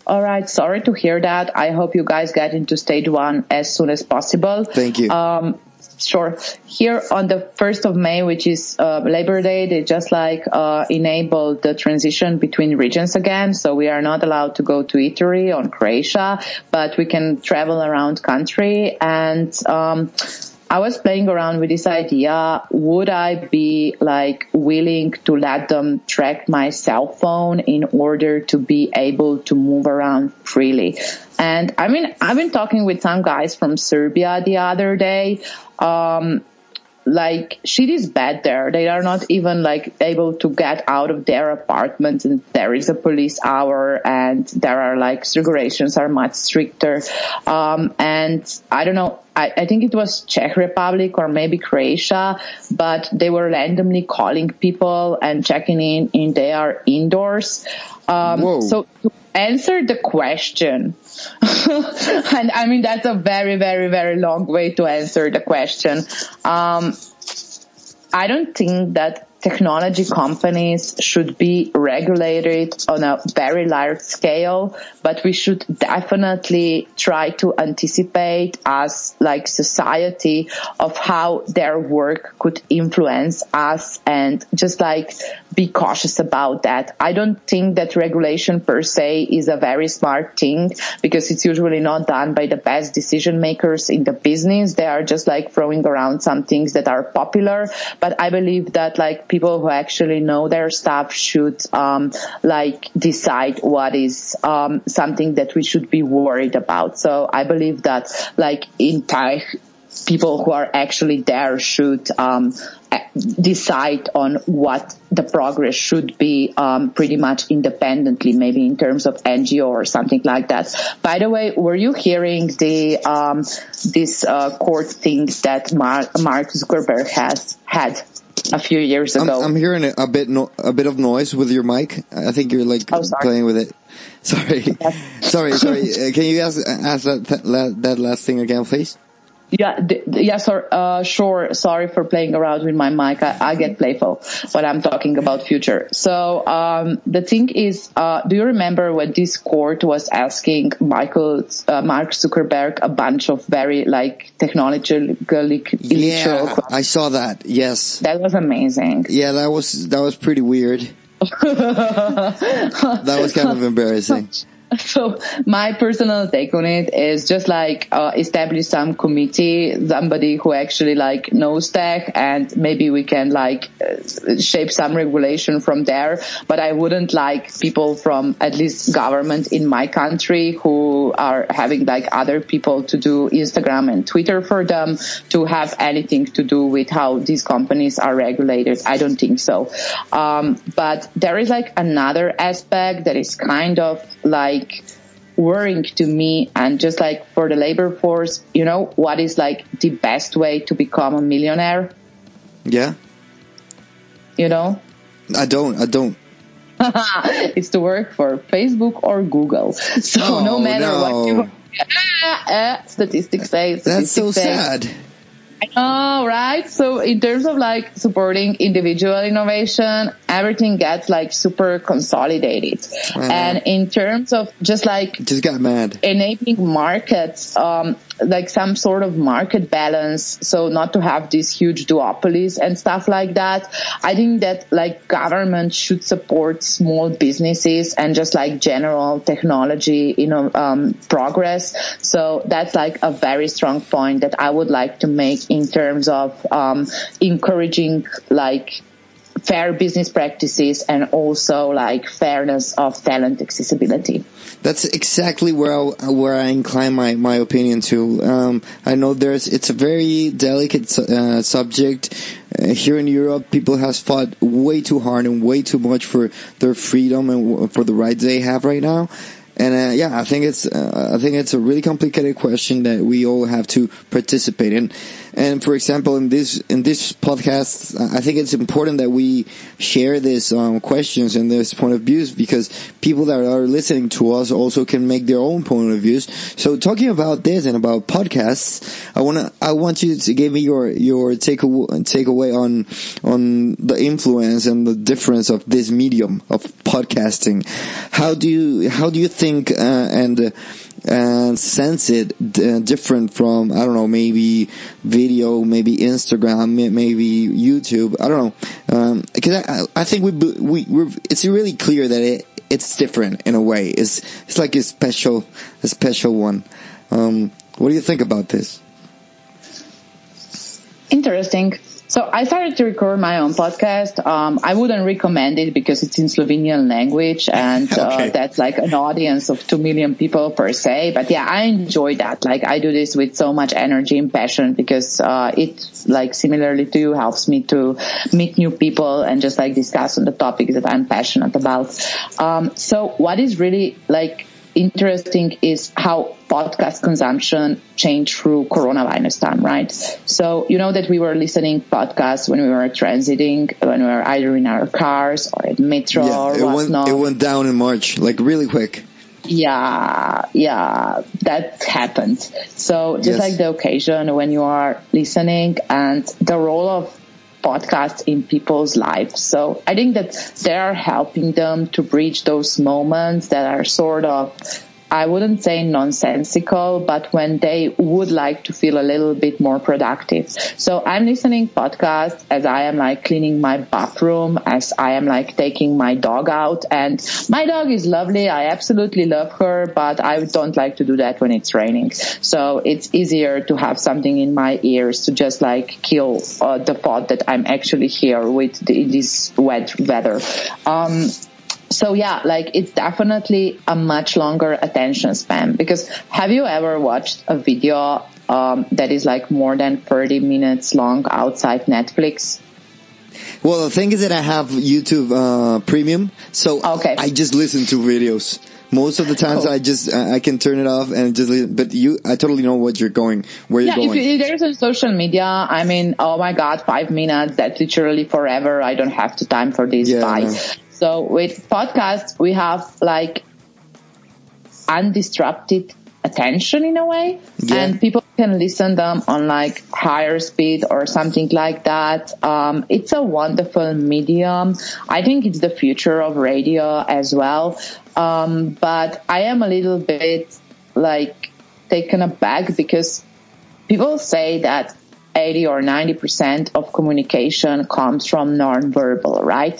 All right. Sorry to hear that. I hope you guys get into stage one as soon as possible. Thank you. Um, Sure. Here on the 1st of May, which is uh, Labor Day, they just like uh, enabled the transition between regions again. So we are not allowed to go to Italy or Croatia, but we can travel around country. And um, I was playing around with this idea. Would I be like willing to let them track my cell phone in order to be able to move around freely? And I mean, I've been talking with some guys from Serbia the other day um, like shit is bad there. They are not even like able to get out of their apartments and there is a police hour and there are like regulations are much stricter. Um, and I don't know, I, I, think it was Czech Republic or maybe Croatia, but they were randomly calling people and checking in in their indoors. Um, so to answer the question, and I mean, that's a very, very, very long way to answer the question. Um, I don't think that technology companies should be regulated on a very large scale, but we should definitely try to anticipate as like society of how their work could influence us and just like be cautious about that. I don't think that regulation per se is a very smart thing because it's usually not done by the best decision makers in the business. They are just like throwing around some things that are popular, but I believe that like people who actually know their stuff should um, like decide what is um, something that we should be worried about. So I believe that like in Thai people who are actually there should um, decide on what the progress should be um, pretty much independently, maybe in terms of NGO or something like that. By the way, were you hearing the um, this uh, court thing that Mark Zuckerberg has had a few years ago. I'm, I'm hearing a bit no, a bit of noise with your mic. I think you're like oh, playing with it. Sorry, sorry, sorry. Uh, can you ask ask that that, that last thing again, please? Yeah, th- yeah, sir, uh, sure. Sorry for playing around with my mic. I, I get playful when I'm talking about future. So, um, the thing is, uh, do you remember when Discord was asking Michael, uh, Mark Zuckerberg a bunch of very like technologically Yeah, I saw that. Yes, That was amazing. yeah, that was that was pretty weird. that was kind of embarrassing. So my personal take on it is just like uh, establish some committee, somebody who actually like knows tech, and maybe we can like uh, shape some regulation from there. But I wouldn't like people from at least government in my country who are having like other people to do Instagram and Twitter for them to have anything to do with how these companies are regulated. I don't think so. Um, but there is like another aspect that is kind of like worrying to me and just like for the labor force, you know, what is like the best way to become a millionaire, Yeah, you know? I don't. I don't. it's to work for Facebook or Google. So Oh, no matter no. what you uh, statistics say, That's so say, sad. Oh, right. So in terms of like supporting individual innovation, everything gets like super consolidated. And in terms of just like Just got mad. enabling markets, um, like some sort of market balance. So not to have these huge duopolies and stuff like that. I think that like government should support small businesses and just like general technology, you know, um, progress. So that's like a very strong point that I would like to make in terms of, um, encouraging like fair business practices and also like fairness of talent accessibility. That's exactly where I, where I incline my, my opinion to. Um, I know there's it's a very delicate uh, subject. Uh, here in Europe, people has fought way too hard and way too much for their freedom and for the rights they have right now. And uh, yeah, I think it's uh, I think it's a really complicated question that we all have to participate in. And for example, in this in this podcast, I think it's important that we share these um, questions and this point of views because people that are listening to us also can make their own point of views. So talking about this and about podcasts, I wanna I want you to give me your your take takeaway on on the influence and the difference of this medium of podcasting. How do you how do you think uh, and uh, and sense it uh, different from I don't know maybe video, maybe Instagram, may- maybe YouTube. I don't know because I, I think we we we're, it's really clear that it it's different in a way. It's it's like a special a special one. Um, what do you think about this? Interesting. So I started to record my own podcast. Um, I wouldn't recommend it because it's in Slovenian language and Okay. uh, that's like an audience of 2 million people per se. But yeah, I enjoy that. Like I do this with so much energy and passion because, uh, it like similarly to you helps me to meet new people and just like discuss on the topics that I'm passionate about. Um, so what is really like interesting is how podcast consumption changed through coronavirus time, right? So you know that we were listening podcasts when we were transiting, when we were either in our cars or at metro or it went it went down in March, like really quick. Yeah, yeah, that happened. So just Yes. like the occasion when you are listening and the role of podcasts in people's lives. So I think that they are helping them to bridge those moments that are sort of I wouldn't say nonsensical, but when they would like to feel a little bit more productive. So I'm listening podcasts as I am like cleaning my bathroom, as I am like taking my dog out and my dog is lovely. I absolutely love her, but I don't like to do that when it's raining. So it's easier to have something in my ears to just like kill uh, the thought that I'm actually here with the, this wet weather. Um, so yeah, like it's definitely a much longer attention span because have you ever watched a video um, that is like more than 30 minutes long outside Netflix? Well, the thing is that I have YouTube uh, Premium, so Okay. I just listen to videos. Most of the times, Cool. I just uh, I can turn it off and just. Listen, but you, I totally know what you're going, where you're Yeah, if, going. if there's a social media, I mean, oh my god, five minutes, that's literally forever. I don't have the time for this. Yeah, Bye. So with podcasts, we have like undisrupted attention in a way Yeah. and people can listen them on like higher speed or something like that um, it's a wonderful medium i think it's the future of radio as well um, but i am a little bit like taken aback because people say that 80 or 90% of communication comes from nonverbal, right?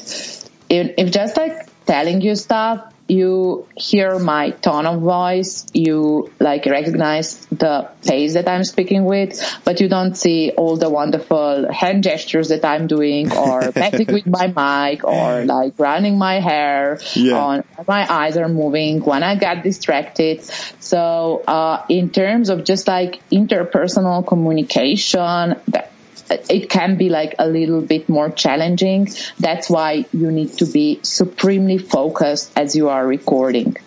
If, if just like telling you stuff, you hear my tone of voice, you like recognize the pace that I'm speaking with, but you don't see all the wonderful hand gestures that I'm doing or messing with my mic or like running my hair Yeah. on my eyes are moving when I get distracted. So, uh, in terms of just like interpersonal communication, that it can be like a little bit more challenging. That's why you need to be supremely focused as you are recording.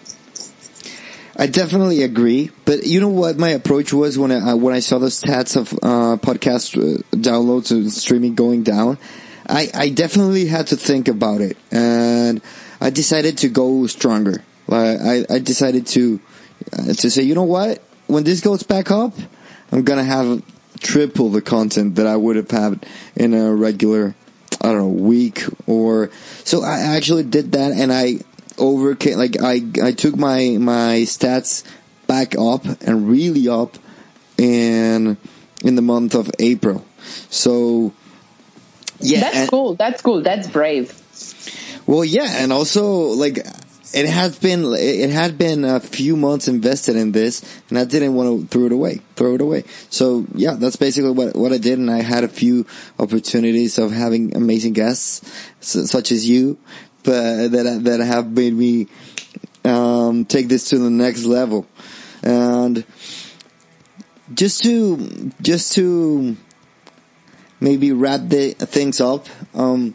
I definitely agree, but you know what my approach was when I when I saw the stats of uh, podcast uh, downloads and streaming going down. I I definitely had to think about it, and I decided to go stronger. Like I I decided to uh, to say, you know what, when this goes back up, I'm gonna have triple the content that I would have had in a regular I don't know week or so. I actually did that, and I overcame like I I took my my stats back up and really up in in the month of April. So yeah, That's and- cool. That's cool. That's brave. well, yeah, and also like it has been it had been a few months invested in this, and I didn't want to throw it away, throw it away. So yeah, that's basically what what I did, and I had a few opportunities of having amazing guests such as you, but that that have made me um, take this to the next level, and just to just to maybe wrap the things up. Um,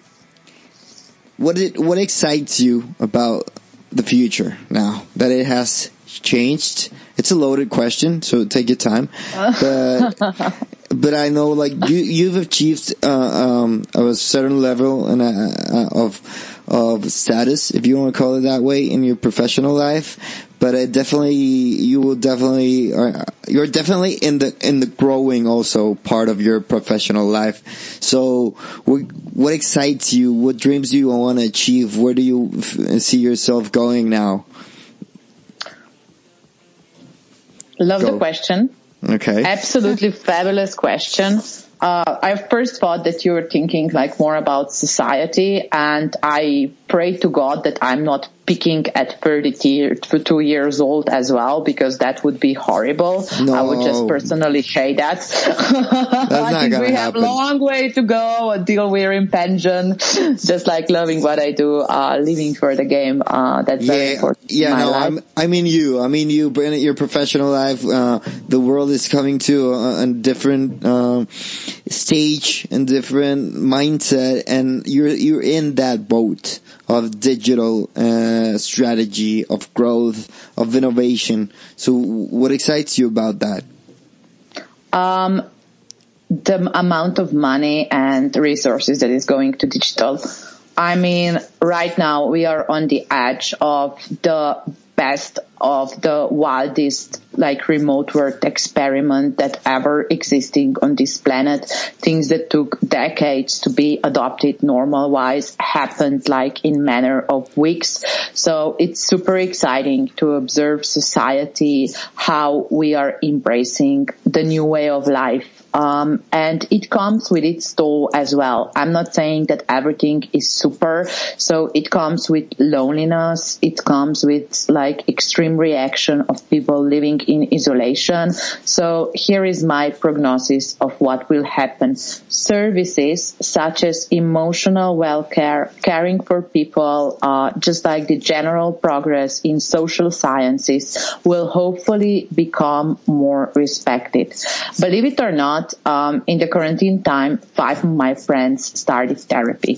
what it what excites you about the future now that it has changed? It's a loaded question, so take your time. But but I know like you you've achieved uh, um, a certain level and uh, of of status, if you want to call it that way, in your professional life. But it definitely you will definitely you're definitely in the in the growing also part of your professional life. So what what excites you? What dreams do you want to achieve? Where do you see yourself going now? Love Go. the question. Okay. Absolutely fabulous question. Uh, I first thought that you were thinking like more about society and I pray to God that I'm not peaking at 32 years old as well because that would be horrible. I would just personally say that. I not think we have a long way to go until we're in pension. just like loving what I do, uh, living for the game. Uh, that's very Yeah, important. yeah, no, life. I'm, I mean you. I mean you, Brandon, your professional life, uh, the world is coming to a, a different, um, stage and different mindset and you're, you're in that boat of digital, uh, strategy, of growth, of innovation. So what excites you about that? um, the amount of money and resources that is going to digital. I mean, right now we are on the edge of the best of the wildest like remote work experiment that ever existing on this planet. Things that took decades to be adopted normal wise happened like in manner of weeks. So it's super exciting to observe society, how we are embracing the new way of life. Um, and it comes with its toll as well. I'm not saying that everything is super. So it comes with loneliness. It comes with like extreme reaction of people living in isolation. So here is my prognosis of what will happen. Services such as emotional well-care, caring for people, uh, just like the general progress in social sciences will hopefully become more respected. Believe it or not, um, in the quarantine time, five of my friends started therapy.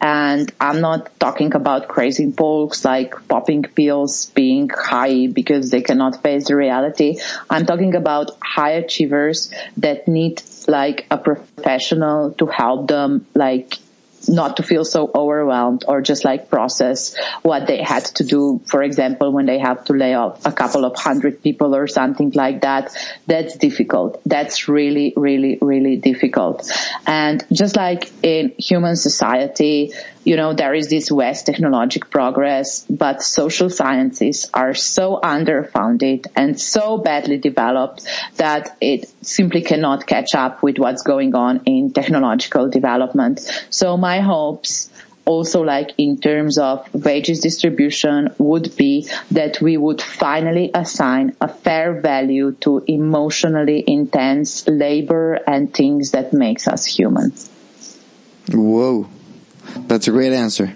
And I'm not talking about crazy folks like popping pills, being high because they cannot face the reality. I'm talking about high achievers that need like a professional to help them like not to feel so overwhelmed or just like process what they had to do. For example, when they have to lay off a couple of hundred people or something like that, that's difficult. That's really, really, really difficult. And just like in human society, you know, there is this vast technological progress, but social sciences are so underfunded and so badly developed that it simply cannot catch up with what's going on in technological development. So my hopes also like in terms of wages distribution would be that we would finally assign a fair value to emotionally intense labor and things that makes us human. Whoa. That's a great answer.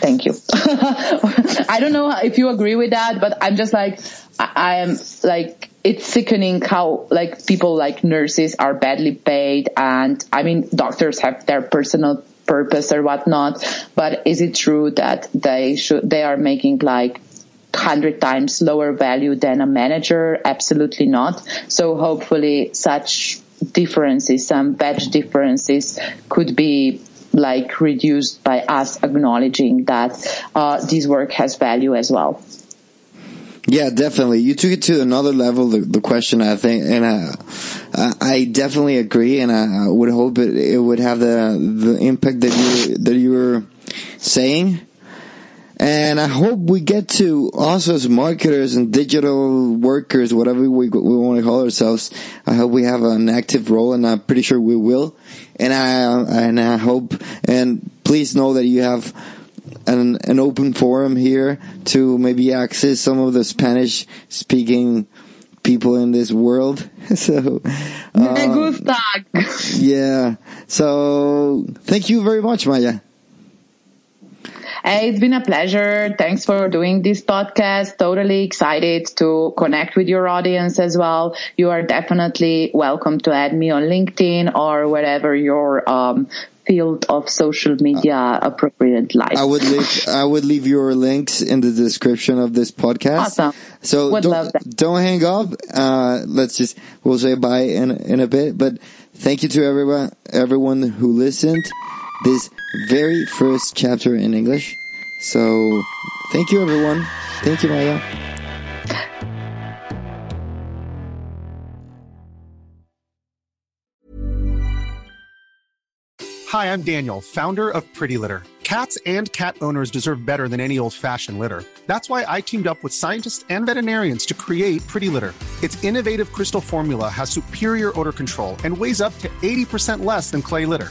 Thank you. I don't know if you agree with that, but I'm just like, I am like, it's sickening how like people like nurses are badly paid and I mean doctors have their personal purpose or whatnot, but is it true that they should, they are making like hundred times lower value than a manager? Absolutely not. So hopefully such differences, some badge differences could be like reduced by us acknowledging that uh, this work has value as well. Yeah, definitely. You took it to another level. The, the question, I think, and uh, I definitely agree, and I would hope it, it would have the the impact that you that you were saying. And I hope we get to also as marketers and digital workers, whatever we, we want to call ourselves. I hope we have an active role and I'm pretty sure we will. And I, and I hope, and please know that you have an, an open forum here to maybe access some of the Spanish speaking people in this world. So, um, yeah. So thank you very much, Maya. Hey, it's been a pleasure. Thanks for doing this podcast. Totally excited to connect with your audience as well. You are definitely welcome to add me on LinkedIn or wherever your um, field of social media appropriate life. I would leave I would leave your links in the description of this podcast. Awesome. So would don't, don't hang up. Uh, let's just we'll say bye in in a bit. But thank you to everyone everyone who listened. This very first chapter in English. So, thank you everyone. Thank you, Maya. Hi, I'm Daniel, founder of Pretty Litter. Cats and cat owners deserve better than any old fashioned litter. That's why I teamed up with scientists and veterinarians to create Pretty Litter. Its innovative crystal formula has superior odor control and weighs up to 80% less than clay litter.